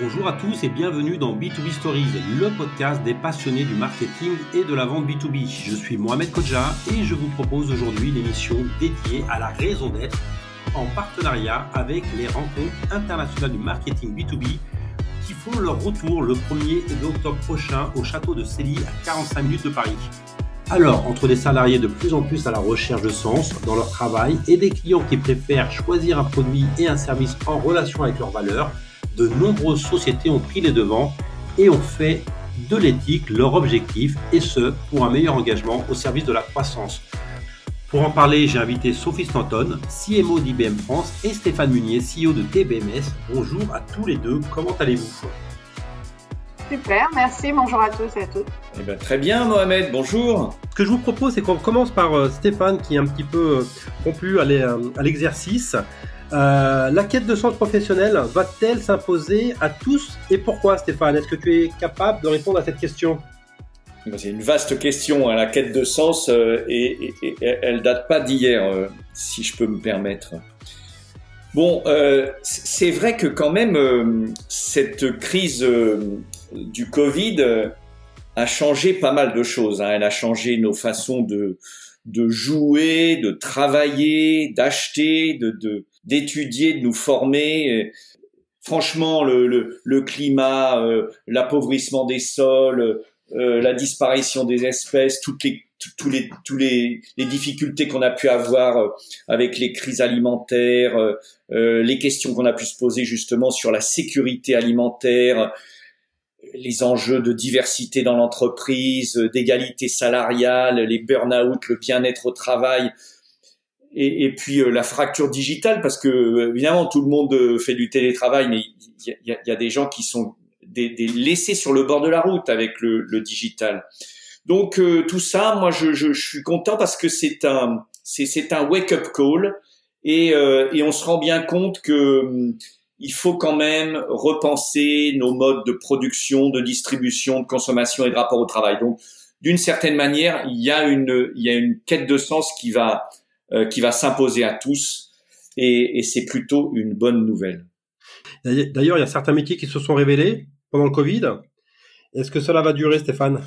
Bonjour à tous et bienvenue dans B2B Stories, le podcast des passionnés du marketing et de la vente B2B. Je suis Mohamed Kodja et je vous propose aujourd'hui une émission dédiée à la raison d'être en partenariat avec les rencontres internationales du marketing B2B qui font leur retour le 1er et 2 octobre prochain au château de Célie à 45 minutes de Paris. Alors, entre des salariés de plus en plus à la recherche de sens dans leur travail et des clients qui préfèrent choisir un produit et un service en relation avec leurs valeurs, de nombreuses sociétés ont pris les devants et ont fait de l'éthique leur objectif, et ce, pour un meilleur engagement au service de la croissance. Pour en parler, j'ai invité Sophie Stanton, CMO d'IBM France, et Stéphane Munier, CEO de TBMS. Bonjour à tous les deux, comment allez-vous? Super, merci, bonjour à tous et à toutes. Eh ben, très bien Mohamed, bonjour. Ce que je vous propose, c'est qu'on commence par euh, Stéphane qui est un petit peu euh, rompu à l'exercice. Euh, la quête de sens professionnel va-t-elle s'imposer à tous et pourquoi Stéphane? Est-ce que tu es capable de répondre à cette question? C'est une vaste question, hein, la quête de sens, euh, et, elle date pas d'hier, euh, si je peux me permettre. Bon, c'est vrai que quand même, cette crise du Covid a changé pas mal de choses. Hein. Elle a changé nos façons de, de jouer, de travailler, d'acheter, de, d'étudier, de nous former. Franchement, le, le, climat, euh, l'appauvrissement des sols, euh, la disparition des espèces, toutes les tous les tous les, les difficultés qu'on a pu avoir euh, avec les crises alimentaires, les questions qu'on a pu se poser justement sur la sécurité alimentaire, les enjeux de diversité dans l'entreprise, d'égalité salariale, les burn-out, le bien-être au travail et, puis euh, la fracture digitale, parce que euh, évidemment tout le monde euh, fait du télétravail, mais il y a, des gens qui sont des, des laissés sur le bord de la route avec le, le digital. Donc tout ça, moi je, je, je, suis content parce que c'est un c'est un wake up call et, et on se rend bien compte que hum, il faut quand même repenser nos modes de production, de distribution, de consommation et de rapport au travail. Donc d'une certaine manière, il y a une il y a une quête de sens qui va euh, qui va s'imposer à tous et, et c'est plutôt une bonne nouvelle. D'ailleurs, il y a certains métiers qui se sont révélés pendant le Covid. Est-ce que cela va durer, Stéphane?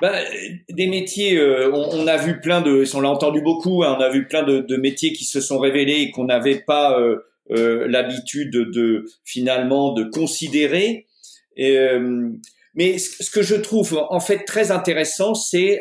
Ben, des métiers, euh, on, on, a vu plein de, on l'a entendu beaucoup, hein, on a vu plein de, de, métiers qui se sont révélés et qu'on n'avait pas euh, euh, l'habitude de, finalement de considérer. Et, mais ce, ce, que je trouve en fait très intéressant, c'est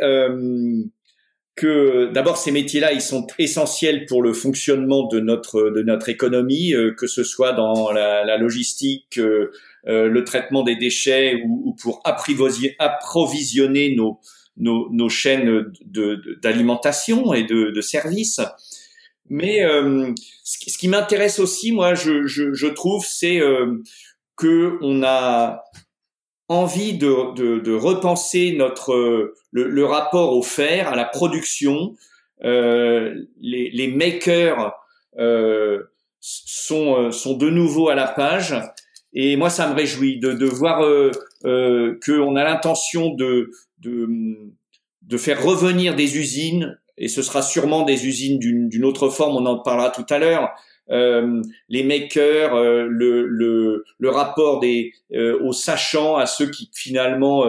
d'abord ces métiers-là, ils sont essentiels pour le fonctionnement de notre de notre économie, euh, que ce soit dans la, logistique, euh, euh, le traitement des déchets ou, ou pour approvisionner nos, nos, chaînes d'alimentation et de, services. Mais ce, qui m'intéresse aussi, moi, je, trouve, c'est que on a envie de, de, de repenser notre le, le, rapport au fer, à la production. Euh, les, les, makers euh, sont, euh, sont de nouveau à la page. Et moi, ça me réjouit de, de voir euh, euh, qu'on a l'intention de, de, de faire revenir des usines, et ce sera sûrement des usines d'une autre forme, on en parlera tout à l'heure, euh, les makers, euh, le, le, le, rapport des euh, aux sachants, à ceux qui finalement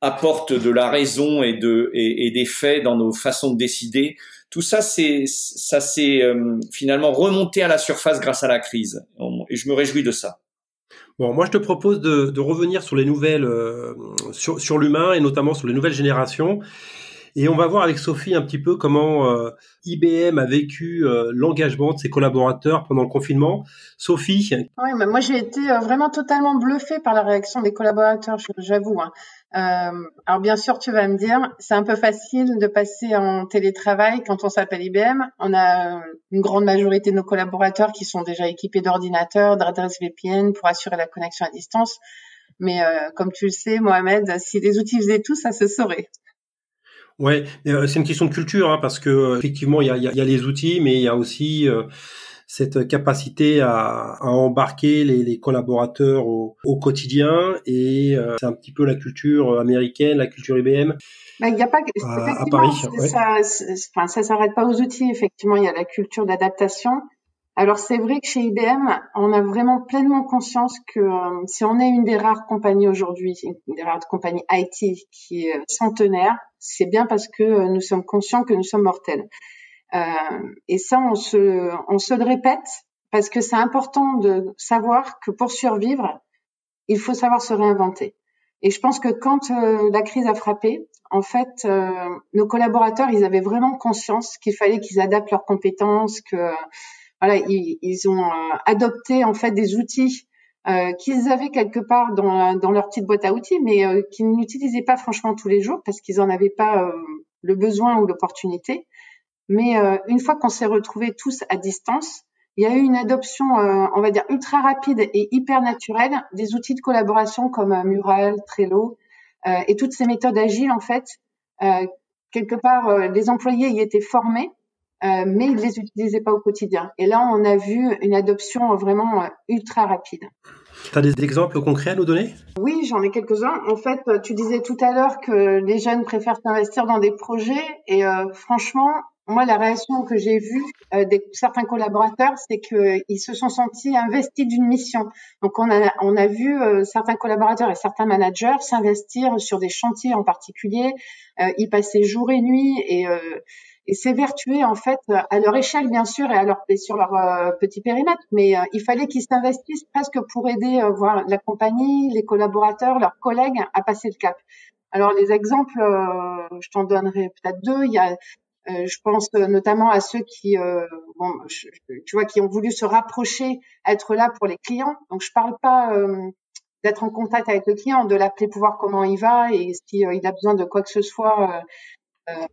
apportent de la raison et de et, des faits dans nos façons de décider. Tout ça, c'est ça s'est finalement remonté à la surface grâce à la crise, et je me réjouis de ça. Bon, moi je te propose de, de revenir sur les nouvelles, sur, sur l'humain et notamment sur les nouvelles générations. Et on va voir avec Sophie un petit peu comment euh, IBM a vécu euh, l'engagement de ses collaborateurs pendant le confinement. Sophie? Oui, mais moi j'ai été euh, vraiment totalement bluffée par la réaction des collaborateurs, j'avoue. Hein. Euh, alors bien sûr, tu vas me dire, c'est un peu facile de passer en télétravail quand on s'appelle IBM. On a une grande majorité de nos collaborateurs qui sont déjà équipés d'ordinateurs, d'adresses VPN pour assurer la connexion à distance. Mais euh, comme tu le sais, Mohamed, si les outils faisaient tout, ça se saurait. Ouais, euh, c'est une question de culture, hein, parce que euh, effectivement, il y a, y a, les outils, mais il y a aussi euh, cette capacité à, à embarquer les, les, collaborateurs au, au quotidien, et c'est un petit peu la culture américaine, la culture IBM. Bah, il n'y a pas à, Paris. Ça, enfin, ça s'arrête pas aux outils. Effectivement, il y a la culture d'adaptation. Alors c'est vrai que chez IBM, on a vraiment pleinement conscience que euh, si on est une des rares compagnies aujourd'hui, une des rares compagnies IT qui est centenaire, c'est bien parce que euh, nous sommes conscients que nous sommes mortels. Euh, et ça, on se, on se le répète parce que c'est important de savoir que pour survivre, il faut savoir se réinventer. Et je pense que quand la crise a frappé, en fait, nos collaborateurs, ils avaient vraiment conscience qu'il fallait qu'ils adaptent leurs compétences, que voilà, ils, ont euh, adopté en fait des outils euh, qu'ils avaient quelque part dans, dans, leur petite boîte à outils, mais euh, qu'ils n'utilisaient pas franchement tous les jours parce qu'ils n'en avaient pas le besoin ou l'opportunité. Mais une fois qu'on s'est retrouvés tous à distance, il y a eu une adoption, on va dire, ultra rapide et hyper naturelle des outils de collaboration comme Mural, Trello et toutes ces méthodes agiles, en fait. quelque part, les employés y étaient formés, euh, mais ils les utilisaient pas au quotidien. Et là, on a vu une adoption vraiment euh, ultra rapide. Tu as des exemples concrets à nous donner? Oui, j'en ai quelques-uns. En fait, tu disais tout à l'heure que les jeunes préfèrent investir dans des projets et euh, franchement, moi, la réaction que j'ai vue euh, de certains collaborateurs, c'est qu'ils se sont sentis investis d'une mission. Donc, on a, on a vu certains collaborateurs et certains managers s'investir sur des chantiers en particulier, y passer jour et nuit et et s'évertuer en fait à leur échelle bien sûr et à leur sur leur euh, petit périmètre. Mais euh, il fallait qu'ils s'investissent presque pour aider euh, voir la compagnie les collaborateurs leurs collègues à passer le cap. Alors les exemples je t'en donnerai peut-être deux. Il y a je pense notamment à ceux qui bon tu vois qui ont voulu se rapprocher être là pour les clients. Donc je parle pas d'être en contact avec le client, de l'appeler pour voir comment il va et s'il il a besoin de quoi que ce soit euh,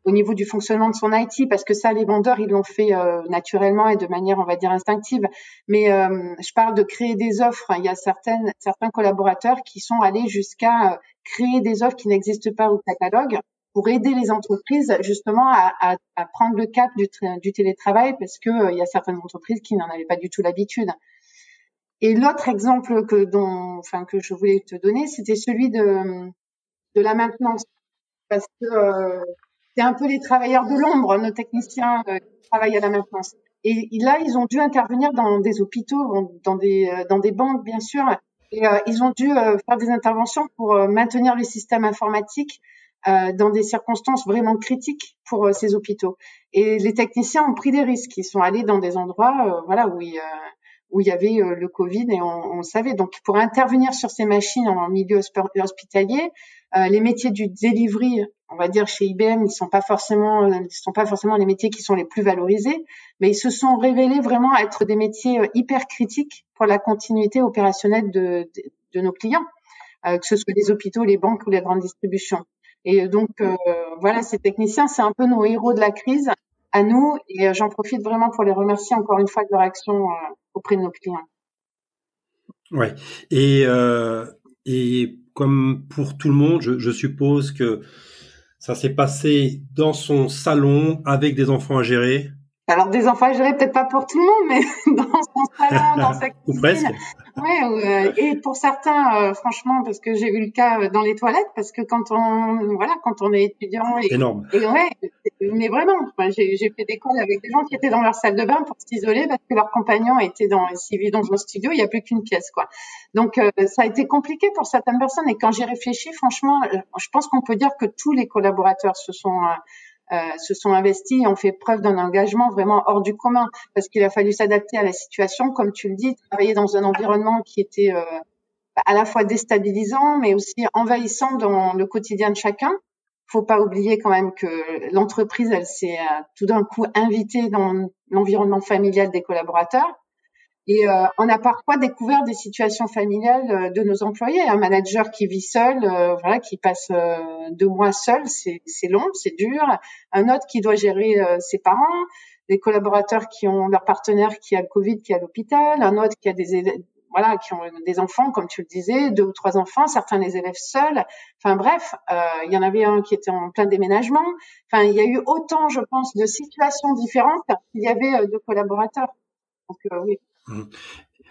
au niveau du fonctionnement de son IT, parce que ça, les vendeurs, ils l'ont fait euh, naturellement et de manière, on va dire, instinctive. Mais euh, je parle de créer des offres. Il y a certaines, certains collaborateurs qui sont allés jusqu'à créer des offres qui n'existent pas au catalogue pour aider les entreprises justement à, à, à prendre le cap du, du télétravail, parce que il y a certaines entreprises qui n'en avaient pas du tout l'habitude. Et l'autre exemple que dont, enfin que je voulais te donner, c'était celui de de la maintenance, parce que c'est un peu les travailleurs de l'ombre, nos techniciens euh, qui travaillent à la maintenance. Et, là, ils ont dû intervenir dans des hôpitaux, dans des, euh, dans des banques, bien sûr. Et euh, ils ont dû faire des interventions pour maintenir les systèmes informatiques dans des circonstances vraiment critiques pour ces hôpitaux. Et les techniciens ont pris des risques. Ils sont allés dans des endroits, voilà, où il, où il y avait le Covid et on, on, savait. Donc, pour intervenir sur ces machines en milieu hospitalier, les métiers du delivery on va dire chez IBM, ils sont pas forcément, euh, ils sont pas forcément les métiers qui sont les plus valorisés, mais ils se sont révélés vraiment être des métiers euh, hyper critiques pour la continuité opérationnelle de, de, nos clients, euh, que ce soit les hôpitaux, les banques ou les grandes distributions. Et donc voilà, ces techniciens, c'est un peu nos héros de la crise à nous, et j'en profite vraiment pour les remercier encore une fois de leur action auprès de nos clients. Ouais. Et et comme pour tout le monde, je suppose que ça s'est passé dans son salon avec des enfants à gérer? Alors des enfants à gérer, peut-être pas pour tout le monde, mais dans son salon, dans sa cuisine. Ou presque. Ouais, euh, et pour certains, euh, franchement, parce que j'ai vu le cas euh, dans les toilettes, parce que quand on, voilà, quand on est étudiant, et, énorme. Et ouais, mais vraiment, j'ai fait des calls avec des gens qui étaient dans leur salle de bain pour s'isoler parce que leur compagnon était dans, s'y vit dans un studio, il n'y a plus qu'une pièce, quoi. Donc ça a été compliqué pour certaines personnes. Et quand j'ai réfléchi, franchement, je pense qu'on peut dire que tous les collaborateurs se sont euh, se sont investis et ont fait preuve d'un engagement vraiment hors du commun parce qu'il a fallu s'adapter à la situation, comme tu le dis, travailler dans un environnement qui était euh, à la fois déstabilisant mais aussi envahissant dans le quotidien de chacun. Faut pas oublier quand même que l'entreprise, elle s'est euh, tout d'un coup invitée dans l'environnement familial des collaborateurs. Et euh, on a parfois découvert des situations familiales euh, de nos employés. Un manager qui vit seul, euh, voilà, qui passe deux mois seul, c'est long, c'est dur. Un autre qui doit gérer ses parents, des collaborateurs qui ont leur partenaire qui a le Covid, qui est à l'hôpital, un autre qui a des voilà, qui ont des enfants, comme tu le disais, deux ou trois enfants, certains les élèves seuls. Enfin bref, il y en avait un qui était en plein déménagement. Enfin, il y a eu autant, je pense, de situations différentes qu'il y avait de collaborateurs. Donc oui. Mmh.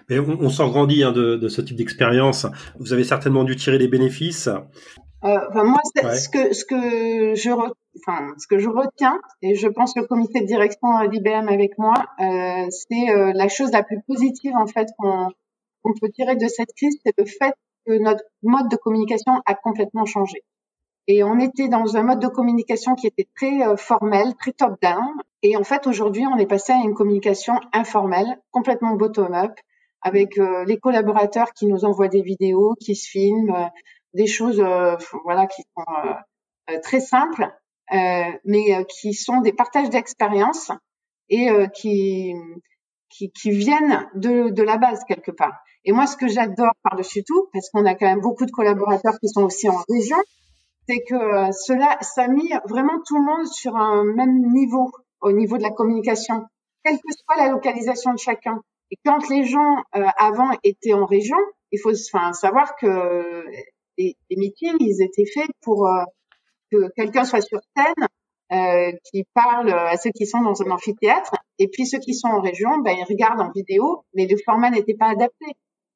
Mais on, on s'en grandit hein, de, de, ce type d'expérience. Vous avez certainement dû tirer des bénéfices. enfin, moi, ce que ce que je enfin ce que je retiens et je pense que le comité de direction d'IBM avec moi, c'est la chose la plus positive en fait qu'on qu'on peut tirer de cette crise, c'est le fait que notre mode de communication a complètement changé. Et on était dans un mode de communication qui était très euh, formel, très top-down. Et en fait, aujourd'hui, on est passé à une communication informelle, complètement bottom-up, avec euh, les collaborateurs qui nous envoient des vidéos, qui se filment, euh, des choses, voilà, qui sont très simples, mais qui sont des partages d'expériences et qui, qui, qui viennent de, de la base quelque part. Et moi, ce que j'adore par-dessus tout, parce qu'on a quand même beaucoup de collaborateurs qui sont aussi en région, c'est que euh, cela, ça a mis vraiment tout le monde sur un même niveau, au niveau de la communication, quelle que soit la localisation de chacun. Et quand les gens euh, avant étaient en région, il faut enfin, savoir que les, les, meetings, ils étaient faits pour euh, que quelqu'un soit sur scène, euh, qui parle à ceux qui sont dans un amphithéâtre, et puis ceux qui sont en région, ben, ils regardent en vidéo, mais le format n'était pas adapté.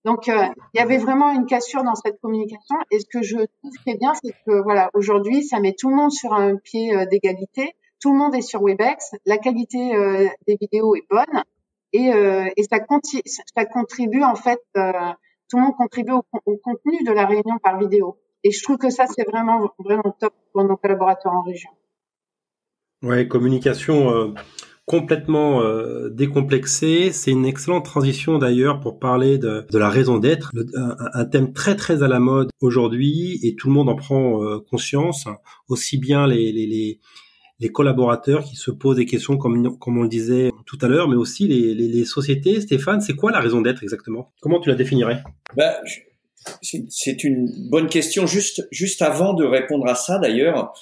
Donc, euh, il y avait vraiment une cassure dans cette communication. Et ce que je trouve très bien, c'est que voilà, aujourd'hui, ça met tout le monde sur un pied euh, d'égalité. Tout le monde est sur Webex. La qualité euh, des vidéos est bonne et, et ça, ça, contribue en fait. tout le monde contribue au, au, contenu de la réunion par vidéo. Et je trouve que ça, c'est vraiment vraiment top pour nos collaborateurs en région. Ouais, communication complètement euh, décomplexé. C'est une excellente transition d'ailleurs pour parler de, la raison d'être, un, thème très très à la mode aujourd'hui et tout le monde en prend euh, conscience, aussi bien les, les, collaborateurs qui se posent des questions comme, comme on le disait tout à l'heure, mais aussi les, les, sociétés. Stéphane, c'est quoi la raison d'être exactement? Comment tu la définirais? Ben, C'est une bonne question. Juste, juste avant de répondre à ça d'ailleurs,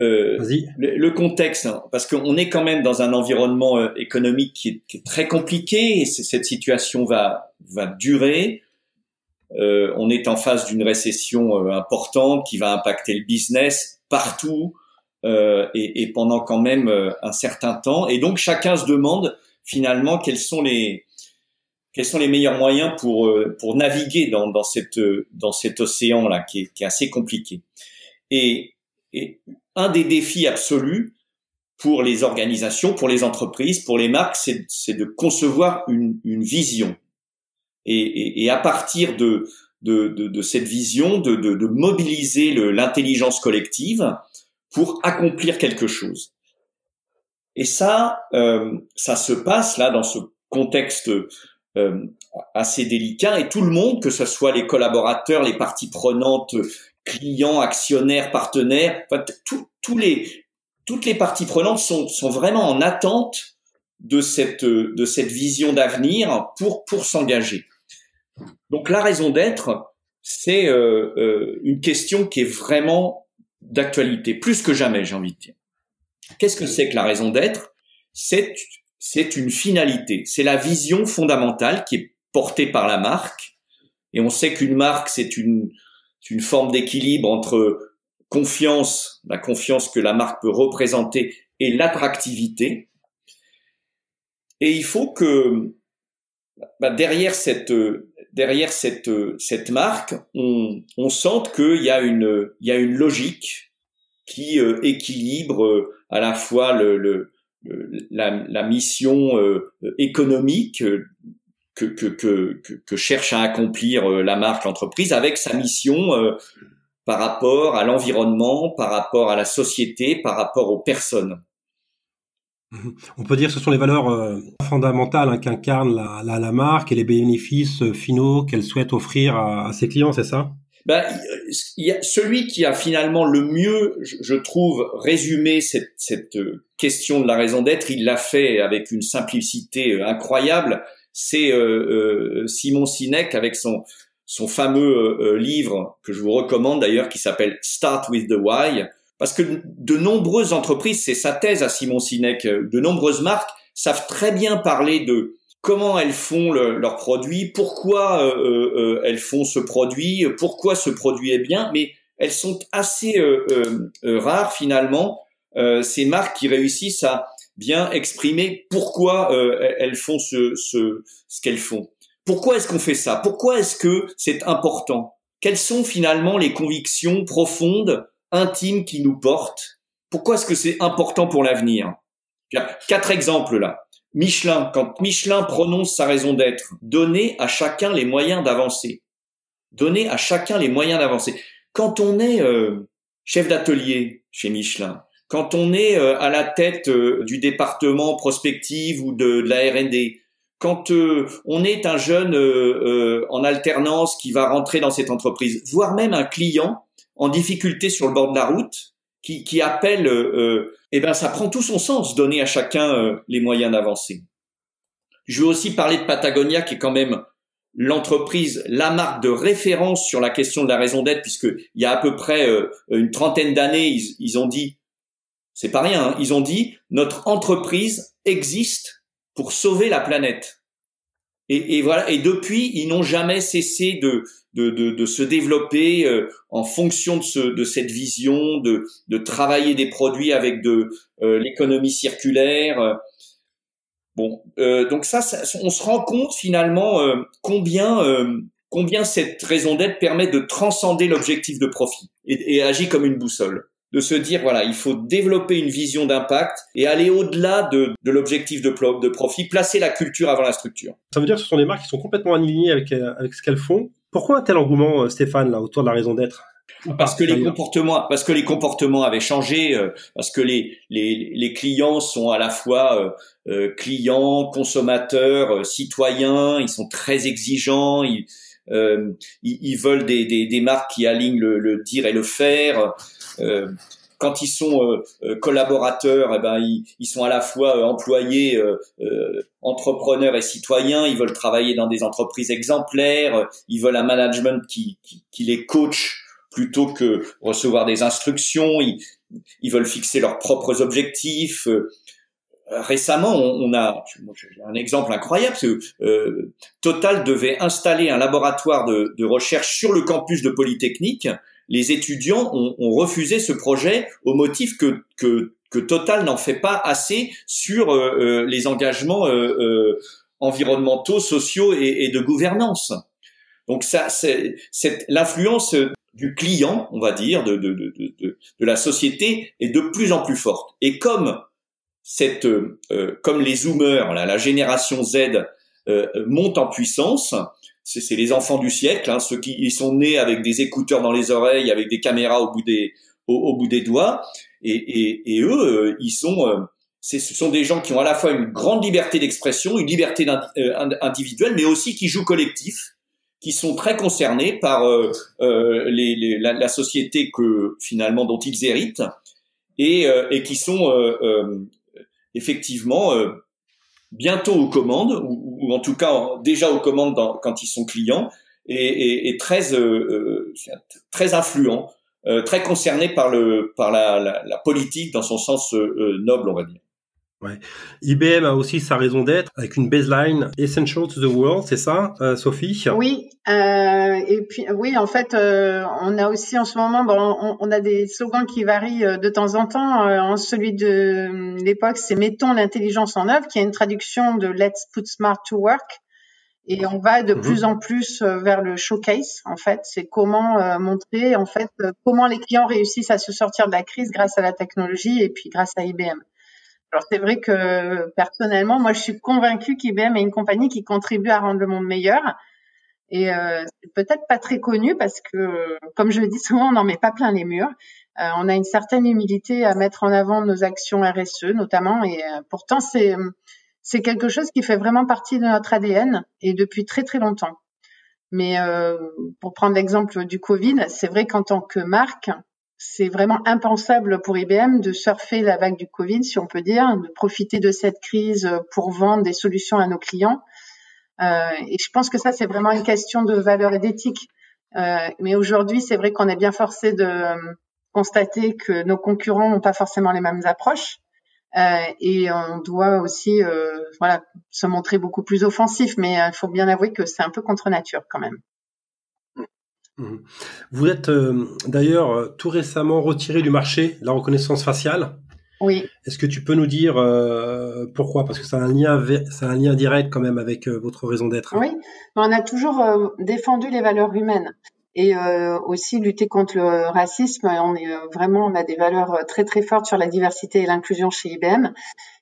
euh, le, contexte, hein, parce qu'on est quand même dans un environnement euh, économique qui est, très compliqué et cette situation va va durer. Euh, on est en face d'une récession euh, importante qui va impacter le business partout et, et, pendant quand même un certain temps. Et donc chacun se demande finalement quels sont les quels sont les meilleurs moyens pour pour naviguer dans, dans cette dans cet océan là qui est, qui est assez compliqué. Et, et un des défis absolus pour les organisations, pour les entreprises, pour les marques, c'est de concevoir une, vision. Et, à partir de, cette vision, de, de mobiliser l'intelligence collective pour accomplir quelque chose. Et ça, euh, ça se passe là dans ce contexte euh, assez délicat et tout le monde, que ce soit les collaborateurs, les parties prenantes clients, actionnaires, partenaires, enfin, tous les, toutes les parties prenantes sont, sont vraiment en attente de cette, de cette vision d'avenir pour, pour s'engager. Donc la raison d'être, c'est euh, euh, une question qui est vraiment d'actualité, plus que jamais, j'ai envie de dire. Qu'est-ce que c'est que la raison d'être? C'est c'est une finalité, c'est la vision fondamentale qui est portée par la marque. Et on sait qu'une marque, c'est une une forme d'équilibre entre confiance, la confiance que la marque peut représenter et l'attractivité. Et il faut que bah, derrière cette derrière cette cette marque, on, on sente qu'il y a une il y a une logique qui euh, équilibre euh, à la fois le, le, la, la, mission euh, économique que, que, que, que, cherche à accomplir euh, la marque, l'entreprise, avec sa mission euh, par rapport à l'environnement, par rapport à la société, par rapport aux personnes. On peut dire que ce sont les valeurs euh, fondamentales hein, qu'incarne la, la, la, marque et les bénéfices finaux qu'elle souhaite offrir à, ses clients, c'est ça? Ben, il y a celui qui a finalement le mieux, je trouve, résumé cette, cette question de la raison d'être, il l'a fait avec une simplicité incroyable c'est euh, euh, Simon Sinek avec son son fameux euh, livre que je vous recommande d'ailleurs qui s'appelle Start with the Why. Parce que de nombreuses entreprises, c'est sa thèse à Simon Sinek, de nombreuses marques savent très bien parler de comment elles font leurs produits, pourquoi elles font ce produit, pourquoi ce produit est bien, mais elles sont assez rares finalement, ces marques qui réussissent à bien exprimer pourquoi euh, elles font ce, ce, ce qu'elles font. Pourquoi est-ce qu'on fait ça? Pourquoi est-ce que c'est important? Quelles sont finalement les convictions profondes, intimes qui nous portent? Pourquoi est-ce que c'est important pour l'avenir? Quatre exemples là. Michelin, quand Michelin prononce sa raison d'être, donner à chacun les moyens d'avancer. Donner à chacun les moyens d'avancer. Quand on est euh, chef d'atelier chez Michelin, quand on est euh, à la tête euh, du département prospective ou de, de la R&D, quand euh, on est un jeune en alternance qui va rentrer dans cette entreprise, voire même un client en difficulté sur le bord de la route, qui, qui appelle, eh ben ça prend tout son sens, donner à chacun les moyens d'avancer. Je veux aussi parler de Patagonia, qui est quand même l'entreprise, la marque de référence sur la question de la raison d'être, puisque il y a à peu près une trentaine d'années, ils, ils, ont dit c'est pas rien. Hein. Ils ont dit notre entreprise existe pour sauver la planète. Et, voilà. Et depuis, ils n'ont jamais cessé de se développer euh, en fonction de, ce, cette vision, de, travailler des produits avec de euh, l'économie circulaire. Bon, euh, donc ça, ça, on se rend compte finalement combien combien cette raison d'être permet de transcender l'objectif de profit et, et agit comme une boussole de se dire voilà, il faut développer une vision d'impact et aller au-delà de, de l'objectif de, de profit, placer la culture avant la structure. Ça veut dire que ce sont des marques qui sont complètement alignées avec, euh, avec ce qu'elles font. Pourquoi un tel engouement, euh, Stéphane, là, autour de la raison d'être? Parce que les comportements, parce que les comportements avaient changé, euh, parce que les, les, les clients sont à la fois euh, clients, consommateurs, citoyens, ils sont très exigeants, ils, euh, ils, ils, veulent des, des, des, marques qui alignent le, le dire et le faire. Euh, quand ils sont euh, euh, collaborateurs, eh ben ils, ils, sont à la fois employés, entrepreneurs et citoyens. Ils veulent travailler dans des entreprises exemplaires. Ils veulent un management qui, qui, qui les coach plutôt que recevoir des instructions. Ils, ils veulent fixer leurs propres objectifs. Récemment, on, a un exemple incroyable, euh, Total devait installer un laboratoire de, de recherche sur le campus de Polytechnique les étudiants ont, ont, refusé ce projet au motif que, Total n'en fait pas assez sur euh, euh les engagements euh, euh, environnementaux, sociaux et, et, de gouvernance. Donc ça, c'est l'influence du client, on va dire, de, de, la société est de plus en plus forte. Et comme euh, les zoomers, là, la génération Z euh, monte en puissance, c'est les enfants du siècle, hein, ceux qui ils sont nés avec des écouteurs dans les oreilles, avec des caméras au bout des au, bout des doigts, et, et, et eux, euh, ils sont euh, ce sont des gens qui ont à la fois une grande liberté d'expression, une liberté euh, individuelle, mais aussi qui jouent collectif, qui sont très concernés par les, les, la, société que finalement dont ils héritent, et, et qui sont effectivement bientôt aux commandes, ou, en tout cas déjà aux commandes quand ils sont clients, et, très euh, euh, très influents, euh, très concernés par le par la, la, la politique dans son sens noble, on va dire. Ouais. IBM a aussi sa raison d'être avec une baseline Essential to the World, c'est ça, euh, Sophie? Oui. Euh, et puis oui, en fait, euh, on a aussi en ce moment, bon, on, on, a des slogans qui varient de temps en temps. En celui de l'époque, c'est mettons l'intelligence en œuvre, qui est une traduction de Let's put smart to work. Et on va de mhm. plus en plus vers le showcase. En fait, c'est comment montrer en fait comment les clients réussissent à se sortir de la crise grâce à la technologie et puis grâce à IBM. Alors c'est vrai que personnellement, moi je suis convaincue qu'IBM est une compagnie qui contribue à rendre le monde meilleur. Et euh, peut-être pas très connu parce que, comme je le dis souvent, on n'en met pas plein les murs. Euh, on a une certaine humilité à mettre en avant nos actions RSE notamment, et euh, pourtant c'est quelque chose qui fait vraiment partie de notre ADN et depuis très très longtemps. Mais pour prendre l'exemple du Covid, c'est vrai qu'en tant que marque, c'est vraiment impensable pour IBM de surfer la vague du Covid, si on peut dire, de profiter de cette crise pour vendre des solutions à nos clients. Euh, et je pense que ça, c'est vraiment une question de valeur et d'éthique. Euh, mais aujourd'hui, c'est vrai qu'on est bien forcé de euh, constater que nos concurrents n'ont pas forcément les mêmes approches. Euh, et on doit aussi euh, voilà, se montrer beaucoup plus offensif. Mais il faut bien avouer que c'est un peu contre nature quand même. Mhm. Vous êtes euh, d'ailleurs euh, tout récemment retiré du marché la reconnaissance faciale. Oui. Est-ce que tu peux nous dire euh, pourquoi? Parce que c'est un lien, c'est un lien direct quand même avec votre raison d'être. Oui, on a toujours défendu les valeurs humaines. et aussi lutter contre le racisme. On est vraiment, on a des valeurs très très fortes sur la diversité et l'inclusion chez IBM.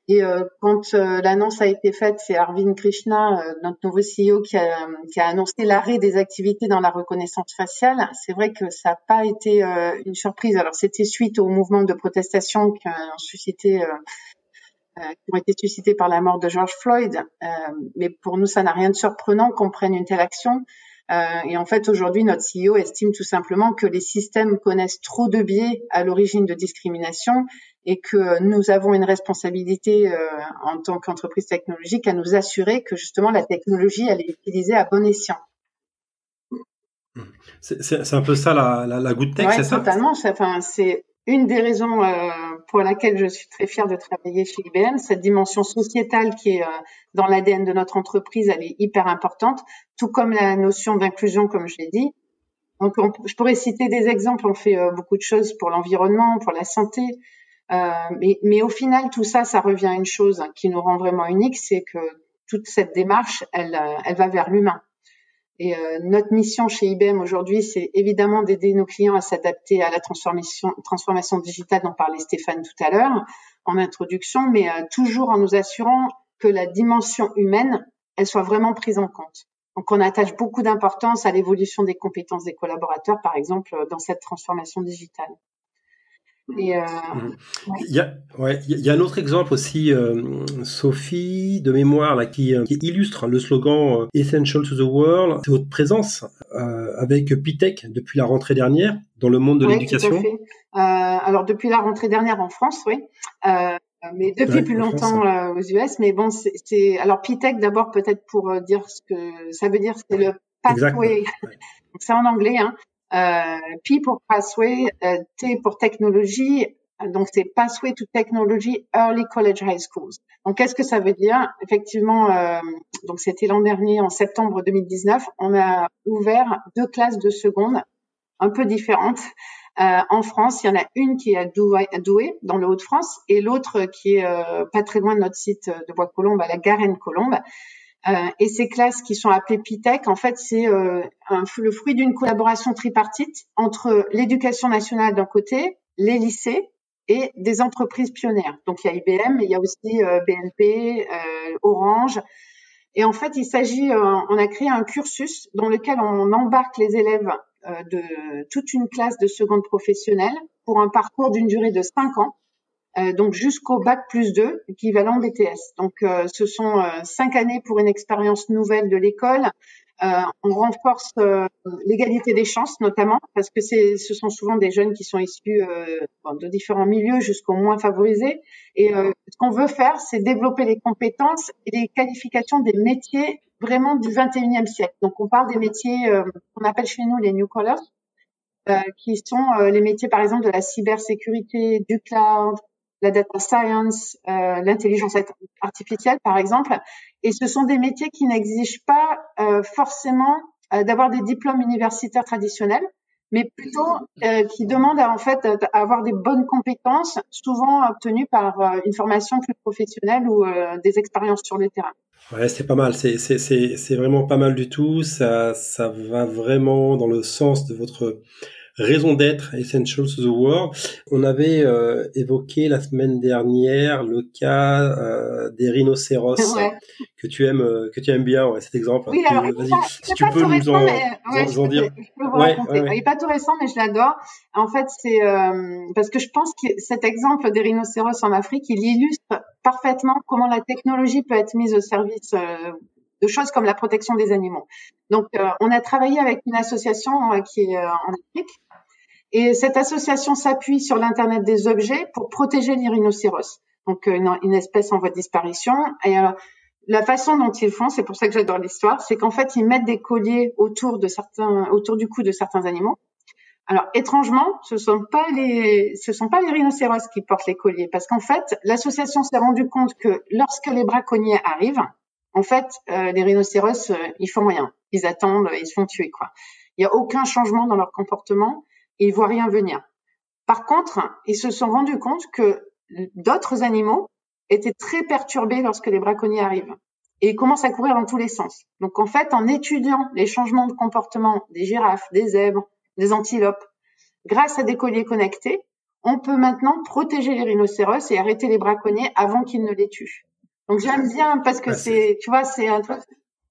Et quand l'annonce a été faite, c'est Arvind Krishna, notre nouveau CEO, qui a, qui a annoncé l'arrêt des activités dans la reconnaissance faciale. C'est vrai que ça n'a pas été une surprise. Alors c'était suite au mouvement de protestation qui ont suscité qui été suscités par la mort de George Floyd. Euh, mais pour nous, ça n'a rien de surprenant qu'on prenne une telle action. Euh, et en fait, aujourd'hui, notre CEO estime tout simplement que les systèmes connaissent trop de biais à l'origine de discrimination et que nous avons une responsabilité euh, en tant qu'entreprise technologique à nous assurer que justement la technologie, elle est utilisée à bon escient. C'est un peu ça la, la, la goutte tech, c'est ça? Totalement. Enfin, c'est une des raisons euh, pour laquelle je suis très fière de travailler chez IBM, cette dimension sociétale qui est euh, dans l'ADN de notre entreprise, elle est hyper importante, tout comme la notion d'inclusion, comme je l'ai dit. Donc, je pourrais citer des exemples. On fait euh, beaucoup de choses pour l'environnement, pour la santé, mais, mais, au final, tout ça, ça revient à une chose qui nous rend vraiment unique, c'est que toute cette démarche, elle, elle va vers l'humain. Et euh, notre mission chez IBM aujourd'hui, c'est évidemment d'aider nos clients à s'adapter à la transformation, digitale dont parlait Stéphane tout à l'heure en introduction, mais euh, toujours en nous assurant que la dimension humaine, elle soit vraiment prise en compte. Donc on attache beaucoup d'importance à l'évolution des compétences des collaborateurs, par exemple, dans cette transformation digitale. Et, euh, mhm. il, y a, ouais, il y a un autre exemple aussi, euh, Sophie, de mémoire, là, qui, euh, qui illustre le slogan Essential to the World. C'est votre présence euh, avec Pitech depuis la rentrée dernière dans le monde de l'éducation. alors depuis la rentrée dernière en France, oui. mais depuis plus longtemps aux US. Mais bon, c'est alors Pitech d'abord peut-être pour dire ce que ça veut dire, c'est le pathway. c'est en anglais, hein. Euh, P pour Pathway, euh, T pour technologie, donc c'est Pathway to Technology Early College High Schools. Donc qu'est-ce que ça veut dire? Effectivement, euh, donc c'était l'an dernier, en septembre 2019, on a ouvert deux classes de seconde un peu différentes. Euh, en France, il y en a une qui est à Douai, dans le Haut-de-France, et l'autre qui est euh, pas très loin de notre site de Bois-Colombes, à la Garenne-Colombe. Euh, et ces classes qui sont appelées PITEC, en fait, c'est euh, le fruit d'une collaboration tripartite entre l'éducation nationale d'un côté, les lycées et des entreprises pionnières. Donc il y a IBM, mais il y a aussi euh, BNP, Orange. Et en fait, il s'agit, on a créé un cursus dans lequel on embarque les élèves de toute une classe de seconde professionnelle pour un parcours d'une durée de cinq ans euh, donc jusqu'au bac plus 2, équivalent BTS. Donc euh, ce sont euh, cinq années pour une expérience nouvelle de l'école. on renforce l'égalité des chances notamment parce que c'est, ce sont souvent des jeunes qui sont issus de différents milieux jusqu'au moins favorisés. Et ce qu'on veut faire, c'est développer les compétences et les qualifications des métiers vraiment du 21e siècle. Donc on parle des métiers qu'on appelle chez nous les new collars, qui sont les métiers par exemple de la cybersécurité, du cloud, la data science, euh, l'intelligence artificielle, par exemple. Et ce sont des métiers qui n'exigent pas euh, forcément euh, d'avoir des diplômes universitaires traditionnels, mais plutôt qui demandent en fait d'avoir des bonnes compétences, souvent obtenues par une formation plus professionnelle ou des expériences sur le terrain. Ouais, c'est pas mal. C'est, vraiment pas mal du tout. Ça va vraiment dans le sens de votre raison d'être Essential to the World. On avait euh, évoqué la semaine dernière le cas euh, des rhinocéros que tu aimes euh, que tu aimes bien, ouais, cet exemple. Oui, alors, vas-y, si tu peux nous en, dire. Ouais, Il n'est pas tout récent, mais je l'adore. En fait, c'est parce que je pense que cet exemple des rhinocéros en Afrique, il illustre parfaitement comment la technologie peut être mise au service de choses comme la protection des animaux. Donc, on a travaillé avec une association qui est en Afrique et cette association s'appuie sur l'Internet des objets pour protéger les rhinocéros, donc euh, une, espèce en voie de disparition. Et euh, la façon dont ils font, c'est pour ça que j'adore l'histoire, c'est qu'en fait ils mettent des colliers autour de certains, autour du cou de certains animaux. Alors étrangement, ce sont pas les, ce sont pas les rhinocéros qui portent les colliers, parce qu'en fait l'association s'est rendue compte que lorsque les braconniers arrivent, en fait euh, les rhinocéros ils font rien, ils attendent, ils se font tuer quoi. Il n'y a aucun changement dans leur comportement ils voient rien venir. Par contre, ils se sont rendus compte que d'autres animaux étaient très perturbés lorsque les braconniers arrivent. et commencent à courir dans tous les sens. Donc en fait, en étudiant les changements de comportement des girafes, des zèbres, des antilopes, grâce à des colliers connectés, on peut maintenant protéger les rhinocéros et arrêter les braconniers avant qu'ils ne les tuent. Donc j'aime bien parce que c'est, tu vois, c'est un truc.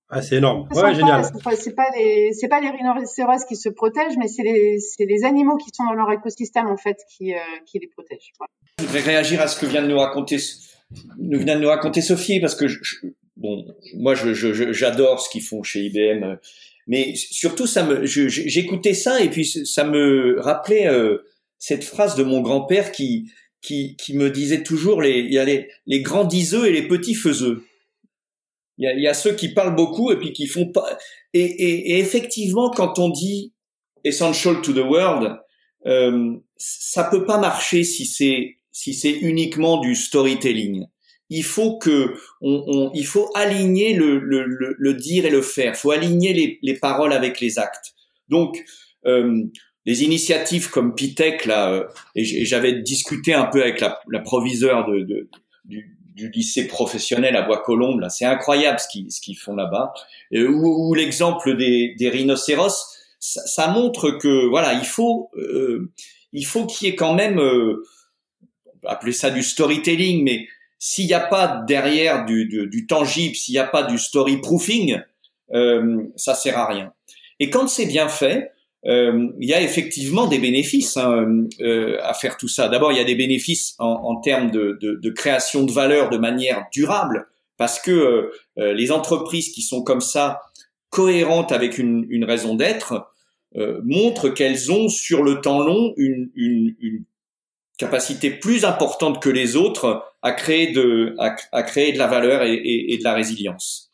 Ah, c'est énorme. Ouais, génial. C'est pas les, c'est pas les rhinocéros qui se protègent, mais c'est les, c'est les animaux qui sont dans leur écosystème en fait qui, euh, qui les protègent. Je voudrais réagir à ce que vient de nous raconter, vient de nous raconter Sophie parce que je, bon, moi, je, j'adore ce qu'ils font chez IBM, mais surtout, ça me, j'écoutais ça et puis ça me rappelait euh, cette phrase de mon grand-père qui, qui, qui me disait toujours les, il y a les, les grands diseux et les petits faiseux. Il y, a, il y a ceux qui parlent beaucoup et puis qui font pas. Et, et, et effectivement, quand on dit essential to the world, euh, ça peut pas marcher si c'est si c'est uniquement du storytelling il faut que on, il faut aligner le, le, le, dire et le faire. Il faut aligner les, les, paroles avec les actes. Donc euh, les initiatives comme Pitec là, euh, et j'avais discuté un peu avec la, la proviseure de, de du, du, lycée professionnel à Bois-Colombes là, c'est incroyable ce qu'ils ce qu'ils font là-bas. Ou, ou l'exemple des, des rhinocéros, ça, ça, montre que voilà, il faut euh, il faut qu'il y ait quand même euh, appeler ça du storytelling, mais s'il n'y a pas derrière du, du, du tangible, s'il n'y a pas du story proofing, euh, ça sert à rien. Et quand c'est bien fait, euh, il y a effectivement des bénéfices hein, euh, à faire tout ça. D'abord, il y a des bénéfices en, termes de, création de valeur de manière durable, parce que euh, les entreprises qui sont comme ça, cohérentes avec une, raison d'être, montrent qu'elles ont sur le temps long une, capacité plus importante que les autres à créer de, à, créer de la valeur et, de la résilience.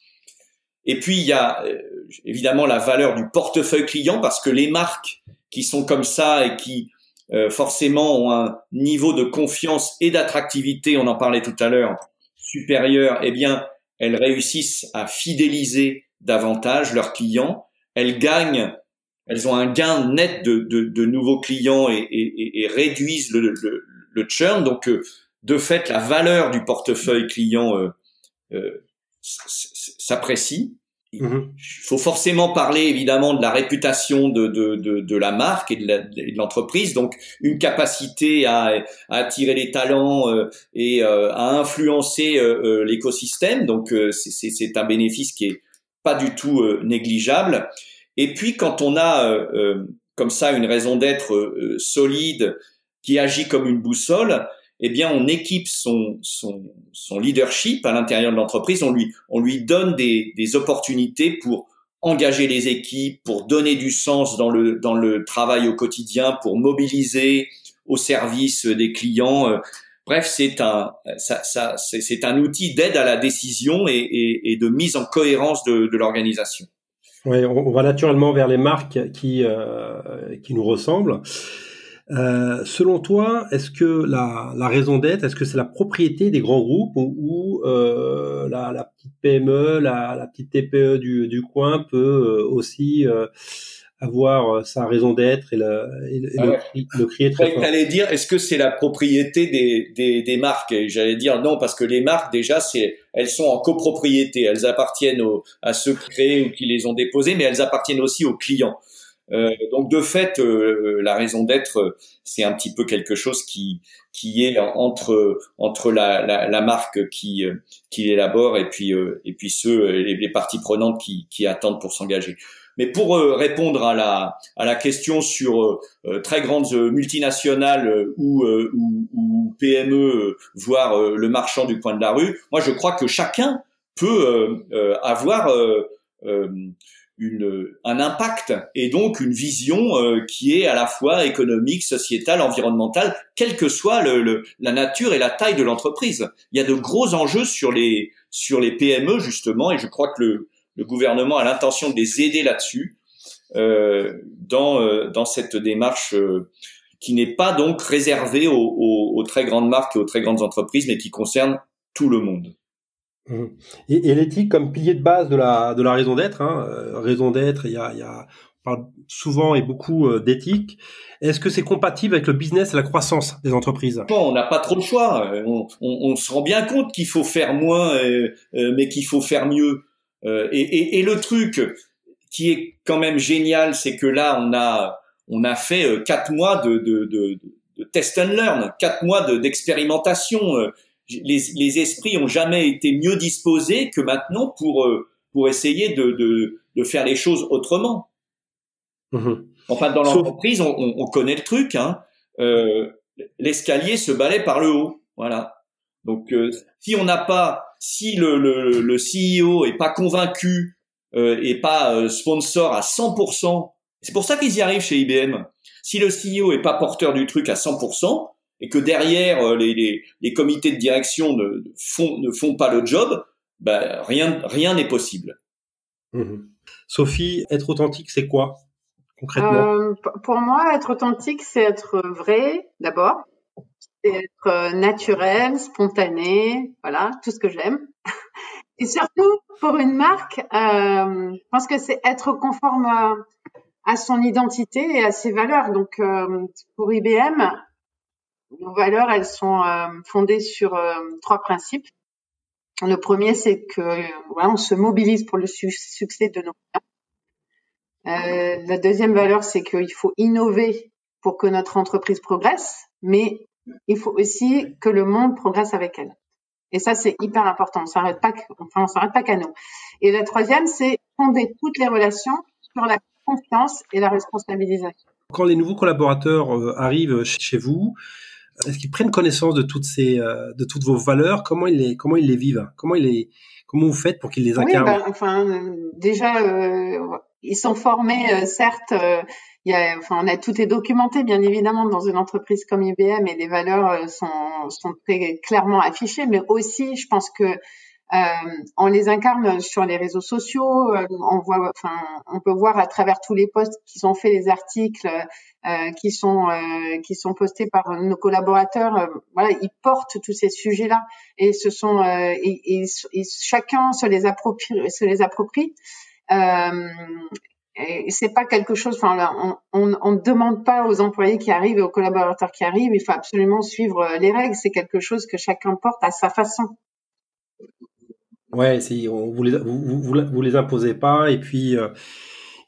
Et puis il y a euh, évidemment la valeur du portefeuille client parce que les marques qui sont comme ça et qui euh, forcément ont un niveau de confiance et d'attractivité, on en parlait tout à l'heure, supérieur, eh bien elles réussissent à fidéliser davantage leurs clients. Elles gagnent elles ont un gain net de, de, de nouveaux clients et, et, et réduisent le, le, le, churn. Donc, euh, de fait, la valeur du portefeuille client euh, euh, s'apprécie. Il mm-hmm. faut forcément parler évidemment de la réputation de, de, de, de la marque et de l'entreprise, donc une capacité à, à attirer les talents euh, et euh, à influencer euh, l'écosystème. Donc c'est un bénéfice qui est pas du tout négligeable. Et puis quand on a euh, euh, comme ça une raison d'être euh, solide qui agit comme une boussole, eh bien on équipe son, son, son leadership à l'intérieur de l'entreprise, on lui, on lui donne des, des opportunités pour engager les équipes, pour donner du sens dans le, dans le travail au quotidien, pour mobiliser au service des clients. Bref, c'est un, ça, ça, c'est un outil d'aide à la décision et, et, et, de mise en cohérence de, de l'organisation. Oui, on, va naturellement vers les marques qui, euh, qui nous ressemblent. Euh, selon toi, est-ce que la, la raison d'être, est-ce que c'est la propriété des grands groupes ou, euh, la, la, petite PME, la, la petite TPE du, du coin peut euh, aussi euh, avoir euh, sa raison d'être et, le, et, le, ah le, crier très fort? J'allais dire, est-ce que c'est la propriété des, des, des marques? Et j'allais dire non, parce que les marques déjà, c'est elles sont en copropriété, elles appartiennent à ceux qui créent ou qui les ont déposées, mais elles appartiennent aussi aux clients. Euh, donc de fait, euh, la raison d'être, c'est un petit peu quelque chose qui qui est entre entre la, la, la marque qui qui l'élabore et puis et puis ceux les, les parties prenantes qui qui attendent pour s'engager. Mais pour euh, répondre à la, à la question sur euh, euh, très grandes multinationales ou, ou, ou, PME, voire le marchand du coin de la rue, moi je crois que chacun peut avoir une, un impact et donc une vision qui est à la fois économique, sociétale, environnementale, quelle que soit le, le, la nature et la taille de l'entreprise. Il y a de gros enjeux sur les sur les PME justement, et je crois que le, le gouvernement a l'intention de les aider là-dessus euh, dans euh, dans cette démarche euh, qui n'est pas donc réservée aux, aux, très grandes marques et aux très grandes entreprises, mais qui concerne tout le monde. Mmh. Et, l'éthique comme pilier de base de la raison d'être, hein, raison d'être, il y a, y a parle souvent et beaucoup d'éthique. Est-ce que c'est compatible avec le business et la croissance des entreprises? On n'a pas trop le choix. On, on, on se rend bien compte qu'il faut faire moins, mais qu'il faut faire mieux. Et, le truc qui est quand même génial, c'est que là, on a on a fait quatre mois de, de, de, de test and learn, quatre mois d'expérimentation les, les, esprits ont jamais été mieux disposés que maintenant pour euh, pour essayer de, de, de faire les choses autrement. Mmh. Enfin, dans l'entreprise, on, on, connaît le truc. Hein. Euh, L'escalier se balaye par le haut. Voilà. Donc, euh, si on n'a pas, si le, le, le, CEO est pas convaincu euh, et pas euh, sponsor à 100%, c'est pour ça qu'ils y arrivent chez IBM. Si le CEO est pas porteur du truc à 100%, et que derrière euh, les, les, les comités de direction ne font, ne font pas le job, ben, rien rien n'est possible. Mmh Sophie, être authentique, c'est quoi concrètement? Euh, Pour moi, être authentique, c'est être vrai d'abord, c'est être euh, naturel, spontané, voilà, tout ce que j'aime. Et surtout, pour une marque, euh, je pense que c'est être conforme à, à, son identité et à ses valeurs. Donc, euh, pour IBM, nos valeurs, elles sont euh, fondées sur euh, trois principes. Le premier, c'est que voilà, on se mobilise pour le succès de nos clients. Euh, la deuxième valeur, c'est qu'il faut innover pour que notre entreprise progresse, mais il faut aussi que le monde progresse avec elle. Et ça, c'est hyper important. On s'arrête pas, enfin, on s'arrête pas qu'à nous. Et la troisième, c'est fonder toutes les relations sur la confiance et la responsabilisation. Quand les nouveaux collaborateurs arrivent chez vous, est-ce qu'ils prennent connaissance de toutes ces, euh, de toutes vos valeurs? Comment ils les, comment ils les vivent? Comment ils les, comment vous faites pour qu'ils les incarnent? oui, ben, Enfin, déjà, euh, ils sont formés, euh, certes. il y a, enfin, on a tout est documenté, bien évidemment, dans une entreprise comme IBM, et les valeurs sont, sont très clairement affichées. Mais aussi, je pense que on les incarne sur les réseaux sociaux. Euh, on voit, enfin, on peut voir à travers tous les posts qui sont faits, les articles euh, qui sont qui sont postés par nos collaborateurs. voilà, ils portent tous ces sujets-là et ce sont chacun se les approprie, se les approprie. et c'est pas quelque chose. Enfin, on, on, ne demande pas aux employés qui arrivent et aux collaborateurs qui arrivent. Il faut absolument suivre les règles. C'est quelque chose que chacun porte à sa façon. Ouais, si on, vous les vous, vous, les imposez pas et puis euh,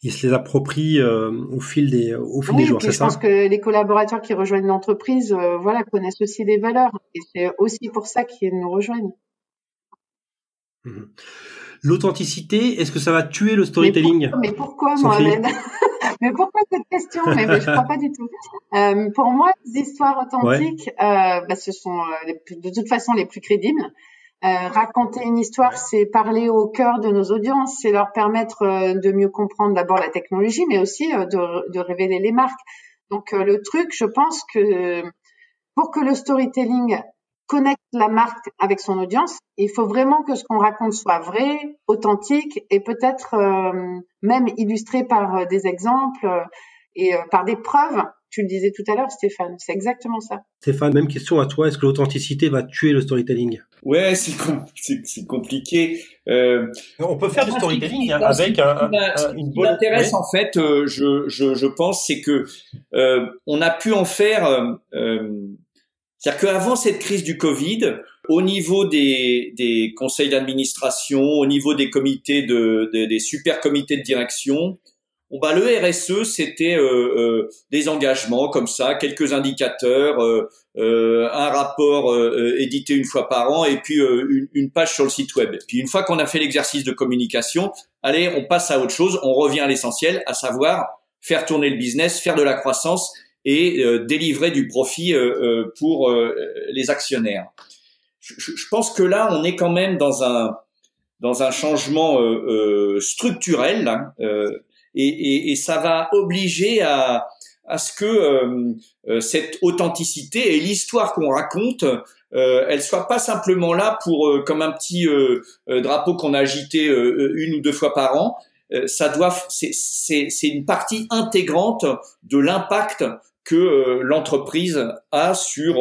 ils se les approprient euh, au fil des au fil des jours, c'est ça Je pense que les collaborateurs qui rejoignent l'entreprise, euh, voilà, connaissent aussi des valeurs et c'est aussi pour ça qu'ils nous rejoignent. Mmh L'authenticité, est-ce que ça va tuer le storytelling? Mais pourquoi, mais pourquoi Mohamed? Mais pourquoi cette question? Mais, mais, je crois pas du tout. Euh, pour moi, les histoires authentiques, bah, ce sont de toute façon les plus crédibles. Euh, raconter une histoire, c'est parler au cœur de nos audiences, c'est leur permettre euh, de mieux comprendre d'abord la technologie, mais aussi euh, de, de, révéler les marques. Donc le truc, je pense que pour que le storytelling connecte la marque avec son audience, il faut vraiment que ce qu'on raconte soit vrai, authentique et peut-être même illustré par des exemples et par des preuves tu le disais tout à l'heure, Stéphane. C'est exactement ça. Stéphane, même question à toi. Est-ce que l'authenticité va tuer le storytelling? Ouais, c'est compliqué. Euh, on peut faire du storytelling hein, avec un, une bonne. Ce qui m'intéresse en fait, euh, je, je, je, pense, c'est que euh, on a pu en faire. Euh, c'est-à-dire qu'avant cette crise du Covid, au niveau des, des conseils d'administration, au niveau des comités de, des super comités de direction, Bon bah le RSE c'était euh, euh, des engagements comme ça, quelques indicateurs, euh, un rapport édité une fois par an et puis une, page sur le site web. Puis une fois qu'on a fait l'exercice de communication, allez on passe à autre chose, on revient à l'essentiel, à savoir faire tourner le business, faire de la croissance et délivrer du profit pour les actionnaires. Je, pense que là on est quand même dans un dans un changement structurel. Là, et, et, et ça va obliger à, à ce que euh, euh, cette authenticité et l'histoire qu'on raconte, euh, elle soit pas simplement là pour euh, comme un petit drapeau qu'on a agité une ou deux fois par an. ça doit, c'est une partie intégrante de l'impact que l'entreprise a sur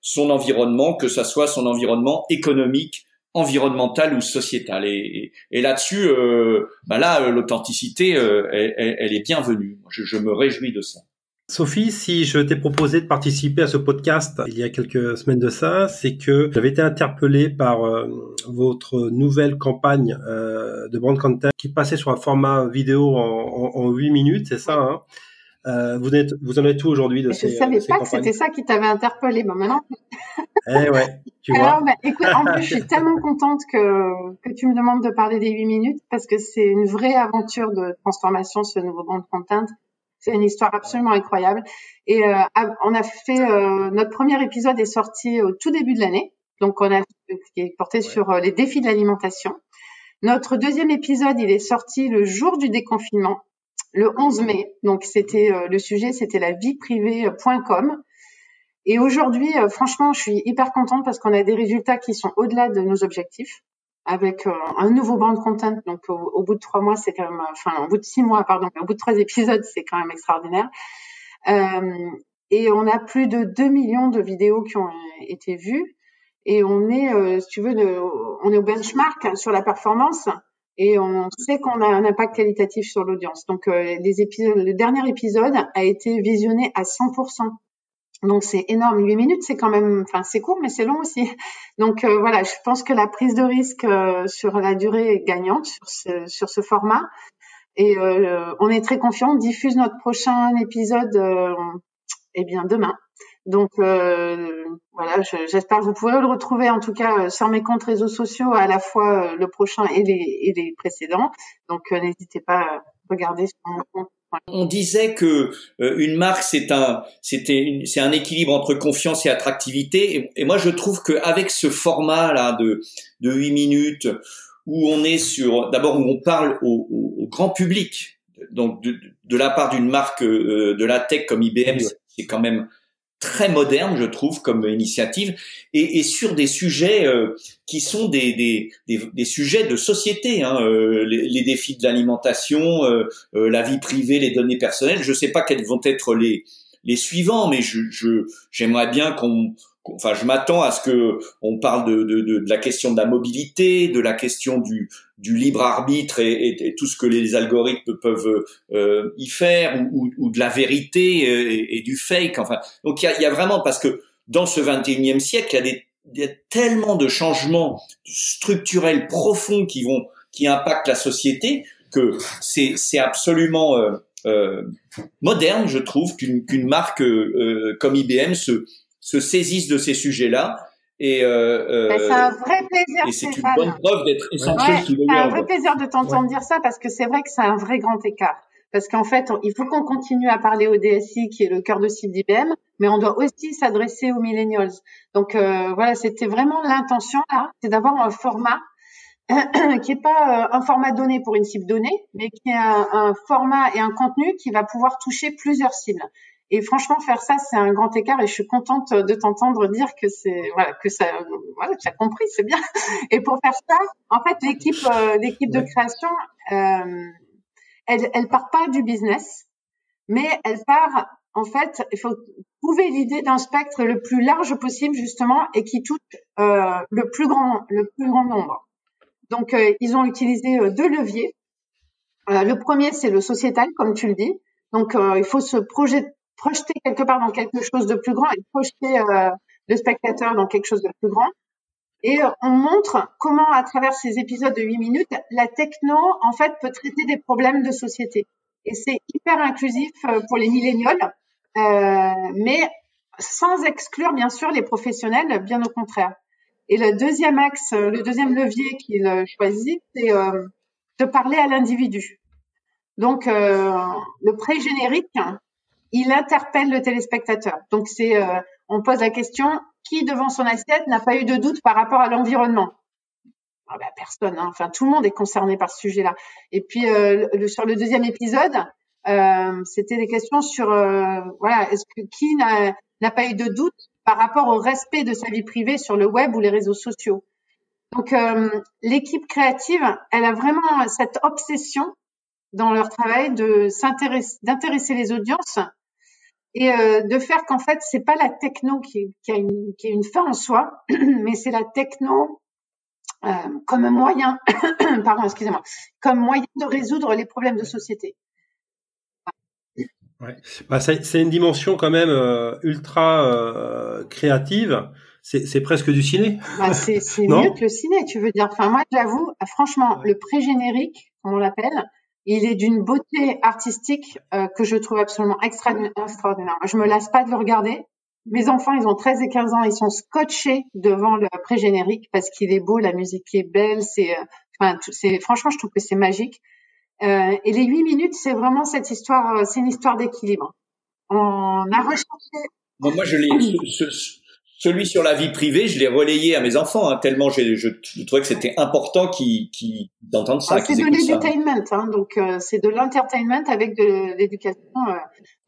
son environnement, que ça soit son environnement économique, environnementale ou sociétale. Et, et, là-dessus, euh, bah là, l'authenticité, elle, elle, est bienvenue. Je, je me réjouis de ça. Sophie, si je t'ai proposé de participer à ce podcast il y a quelques semaines de ça, c'est que j'avais été interpellé par euh, votre nouvelle campagne euh, de brand content qui passait sur un format vidéo en, en, 8 minutes, c'est ça hein? Euh, vous, êtes, vous en êtes où aujourd'hui de Je ne savais pas que c'était ça qui t'avait interpellé. Bah, maintenant. eh ouais, tu Alors, Bah, écoute, en plus, je suis tellement contente que, que tu me demandes de parler des 8 minutes parce que c'est une vraie aventure de transformation, ce nouveau brand content. C'est une histoire absolument incroyable. Et euh, on a fait euh, notre premier épisode est sorti au tout début de l'année, donc on a qui est porté sur euh, les défis de l'alimentation. Notre deuxième épisode, il est sorti le jour du déconfinement, le 11 mai. Donc c'était le sujet, c'était la vie privée.com. Et aujourd'hui, franchement, je suis hyper contente parce qu'on a des résultats qui sont au-delà de nos objectifs avec euh, un nouveau brand content. Donc au, bout de trois mois, c'est quand même, enfin au bout de six mois, pardon, au bout de trois épisodes, c'est quand même extraordinaire. Euh, et on a plus de 2 millions de vidéos qui ont été vues. Et on est, euh, si tu veux, on est au benchmark sur la performance et on sait qu'on a un impact qualitatif sur l'audience. Donc les épisodes, le dernier épisode a été visionné à 100%. Donc c'est énorme. 8 minutes, c'est quand même, enfin c'est court, mais c'est long aussi. Donc euh, voilà, je pense que la prise de risque euh, sur la durée est gagnante sur ce, sur ce format. Et euh, on est très confiant. On diffuse notre prochain épisode, eh bien demain. Donc voilà, j'espère que vous pourrez le retrouver en tout cas sur mes comptes réseaux sociaux, à la fois le prochain et les, et les précédents. Donc n'hésitez pas à regarder sur mon compte. On disait que euh, une marque c'est un c'était c'est un équilibre entre confiance et attractivité. Et, moi je trouve qu'avec ce format là de de 8 minutes où on est sur d'abord où on parle au, grand public donc de, de la part d'une marque euh, de la tech comme IBM c'est quand même très moderne, je trouve, comme initiative, et, et sur des sujets euh, qui sont des, des, des, sujets de société, hein, euh, les, les, défis de l'alimentation, euh, la vie privée, les données personnelles. Je ne sais pas quels vont être les, les suivants, mais je, j'aimerais bien qu'on enfin, je m'attends à ce que on parle de, de, de, la question de la mobilité, de la question du, du libre arbitre et, et, tout ce que les algorithmes peuvent euh, y faire, ou, ou, de la vérité et, et, du fake. Enfin, donc il y a, y a, vraiment parce que dans ce 21e siècle, il y a des il y a tellement de changements structurels profonds qui vont qui impactent la société que c'est c'est absolument euh, euh, moderne, je trouve, qu'une marque euh, comme IBM se se saisissent de ces sujets-là. Et, euh, ben, c'est un vrai plaisir. Et c'est une bonne preuve d'être essentiel. Ouais, c'est un vrai plaisir de t'entendre dire ça parce que c'est vrai que c'est un vrai grand écart. Parce qu'en fait, il faut qu'on continue à parler au DSI qui est le cœur de cible d'IBM, mais on doit aussi s'adresser aux millennials. Donc euh, voilà, c'était vraiment l'intention là, c'est d'avoir un format qui est pas un format donné pour une cible donnée, mais qui est un, un, format et un contenu qui va pouvoir toucher plusieurs cibles. Et franchement, faire ça, c'est un grand écart. Et je suis contente de t'entendre dire que c'est voilà que ça voilà tu as compris, c'est bien. Et pour faire ça, en fait, l'équipe euh, l'équipe de création, euh, elle elle part pas du business, mais elle part en fait, il faut trouver l'idée d'un spectre le plus large possible justement et qui touche euh, le plus grand le plus grand nombre. Donc, ils ont utilisé deux leviers. le premier, c'est le sociétal, comme tu le dis. Donc, il faut se projeter projeter quelque part dans quelque chose de plus grand et projeter euh, le spectateur dans quelque chose de plus grand. Et euh, on montre comment, à travers ces épisodes de 8 minutes, la techno, en fait, peut traiter des problèmes de société. Et c'est hyper inclusif euh, pour les millénials, mais sans exclure, bien sûr, les professionnels, bien au contraire. Et le deuxième axe, le deuxième levier qu'il choisit, c'est de parler à l'individu. Donc, le pré-générique, il interpelle le téléspectateur. Donc c'est, euh, on pose la question qui devant son assiette n'a pas eu de doute par rapport à l'environnement? Ah ben, Personne. Hein. Enfin, tout le monde est concerné par ce sujet-là. Et puis euh, le, sur le deuxième épisode, euh, c'était des questions sur voilà, est-ce que qui n'a pas eu de doute par rapport au respect de sa vie privée sur le web ou les réseaux sociaux? Donc l'équipe créative, elle a vraiment cette obsession dans leur travail de s'intéresser, d'intéresser les audiences et euh, de faire qu'en fait c'est pas la techno qui, qui, a une, qui a une fin en soi, mais c'est la techno euh, comme moyen, pardon, excusez-moi, comme moyen de résoudre les problèmes de société. Ouais. Bah, c'est une dimension quand même euh, ultra créative. C'est presque du ciné. Bah, c'est mieux que le ciné, tu veux dire. Enfin, moi, j'avoue, franchement, le pré-générique, comme on l'appelle, il est d'une beauté artistique euh, que je trouve absolument extraordinaire. Je me lasse pas de le regarder. Mes enfants, ils ont 13 et 15 ans, ils sont scotchés devant le pré-générique parce qu'il est beau, la musique est belle, c'est, euh, enfin, franchement, je trouve que c'est magique. Euh, et les huit minutes, c'est vraiment cette histoire, c'est une histoire d'équilibre. On a recherché. moi, je l'ai, celui sur la vie privée, je l'ai relayé à mes enfants, hein, tellement je, je, trouvais que c'était important qu'ils qu entendent ça. Ah, c'est de l'entertainment, hein, donc euh, c'est de l'entertainment avec de l'éducation. Euh,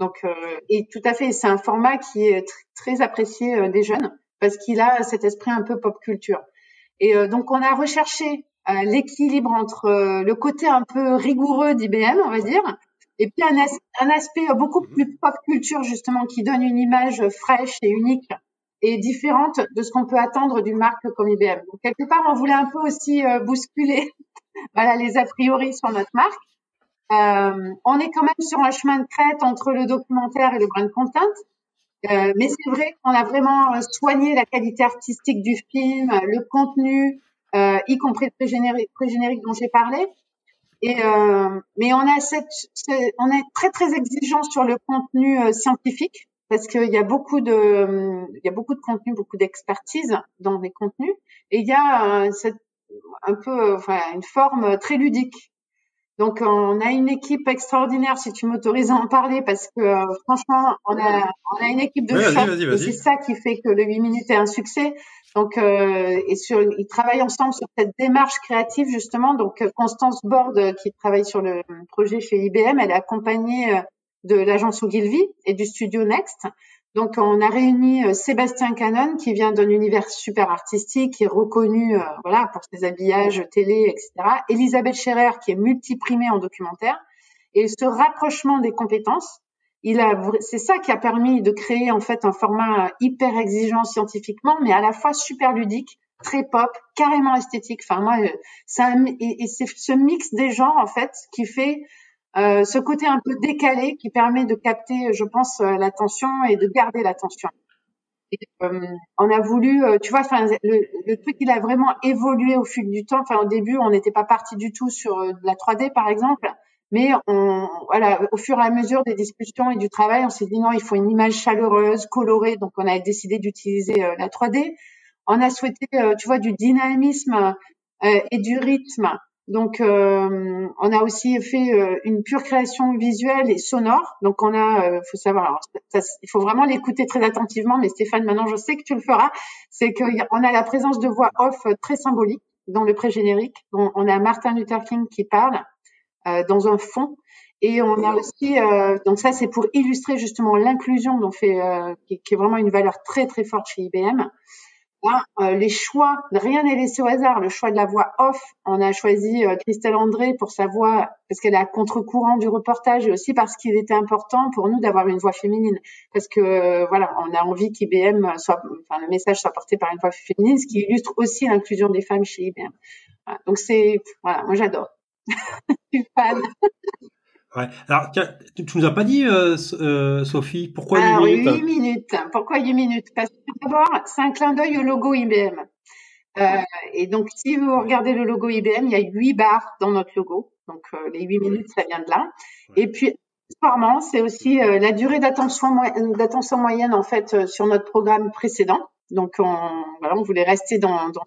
donc euh, et tout à fait, c'est un format qui est très apprécié des jeunes parce qu'il a cet esprit un peu pop culture. Et donc on a recherché l'équilibre entre le côté un peu rigoureux d'IBM, on va dire, et puis un, un aspect beaucoup plus pop culture justement qui donne une image fraîche et unique et différente de ce qu'on peut attendre d'une marque comme IBM. Donc quelque part, on voulait un peu aussi euh, bousculer voilà les a priori sur notre marque. Euh, on est quand même sur un chemin de crête entre le documentaire et le brand content. Euh, mais c'est vrai qu'on a vraiment soigné la qualité artistique du film, le contenu, euh, y compris le pré-générique, dont j'ai parlé. Et euh, mais on a cette, on est très très exigeant sur le contenu scientifique parce qu'il y a beaucoup de, il y a beaucoup de contenu, beaucoup d'expertise dans les contenus, et il y a cette, un peu, enfin, une forme très ludique. Donc, on a une équipe extraordinaire, si tu m'autorises à en parler, parce que franchement, on a, on a une équipe de choc, c'est ça qui fait que le 8 minutes est un succès. Donc, euh, et sur, ils travaillent ensemble sur cette démarche créative justement. Donc, Constance Borde, qui travaille sur le projet chez IBM, elle est accompagnée de l'agence Ogilvy et du studio Next. Donc, on a réuni euh, Sébastien Canon, qui vient d'un univers super artistique, qui est reconnu, euh, voilà, pour ses habillages télé, etc. Elisabeth Scherer, qui est multiprimée en documentaire. Et ce rapprochement des compétences, il a, c'est ça qui a permis de créer en fait un format hyper exigeant scientifiquement, mais à la fois super ludique, très pop, carrément esthétique. Enfin, moi, euh, c'est ce mix des genres en fait qui fait euh, ce côté un peu décalé qui permet de capter, je pense, euh, l'attention et de garder l'attention. Euh, on a voulu, tu vois, enfin, le, le, truc il a vraiment évolué au fil du temps. Enfin, au début, on n'était pas parti du tout sur la 3D, par exemple, mais on, voilà, au fur et à mesure des discussions et du travail, on s'est dit non, il faut une image chaleureuse, colorée, donc on a décidé d'utiliser la 3D. On a souhaité, tu vois, du dynamisme et du rythme donc, euh, on a aussi fait euh, une pure création visuelle et sonore. Donc, on a, euh, faut savoir, il faut vraiment l'écouter très attentivement. Mais Stéphane, maintenant, je sais que tu le feras. C'est qu'on a la présence de voix off très symbolique dans le pré-générique. On, on, a Martin Luther King qui parle dans un fond. Et on a aussi, donc ça, c'est pour illustrer justement l'inclusion, dont qui, qui, est vraiment une valeur très très forte chez IBM. Euh, les choix, rien n'est laissé au hasard. Le choix de la voix off, on a choisi euh, Christelle André pour sa voix, parce qu'elle est à contre-courant du reportage, et aussi parce qu'il était important pour nous d'avoir une voix féminine. Parce que euh, voilà, on a envie qu'IBM soit, enfin le message soit porté par une voix féminine, ce qui illustre aussi l'inclusion des femmes chez IBM. Donc c'est, voilà, moi j'adore. Je suis fan. Ouais. Alors, tiens, tu, nous as pas dit, euh, euh, Sophie, pourquoi 8 minutes 8 minutes. Pourquoi 8 minutes? Parce que d'abord, c'est un clin d'œil au logo IBM. Euh, et donc, si vous regardez le logo IBM, il y a 8 barres dans notre logo. Donc, euh, les 8 minutes, ça vient de là. Et puis, accessoirement, c'est aussi euh, la durée d'attention d'attention moyenne, en fait, sur notre programme précédent. Donc, on, voilà, on voulait rester dans, dans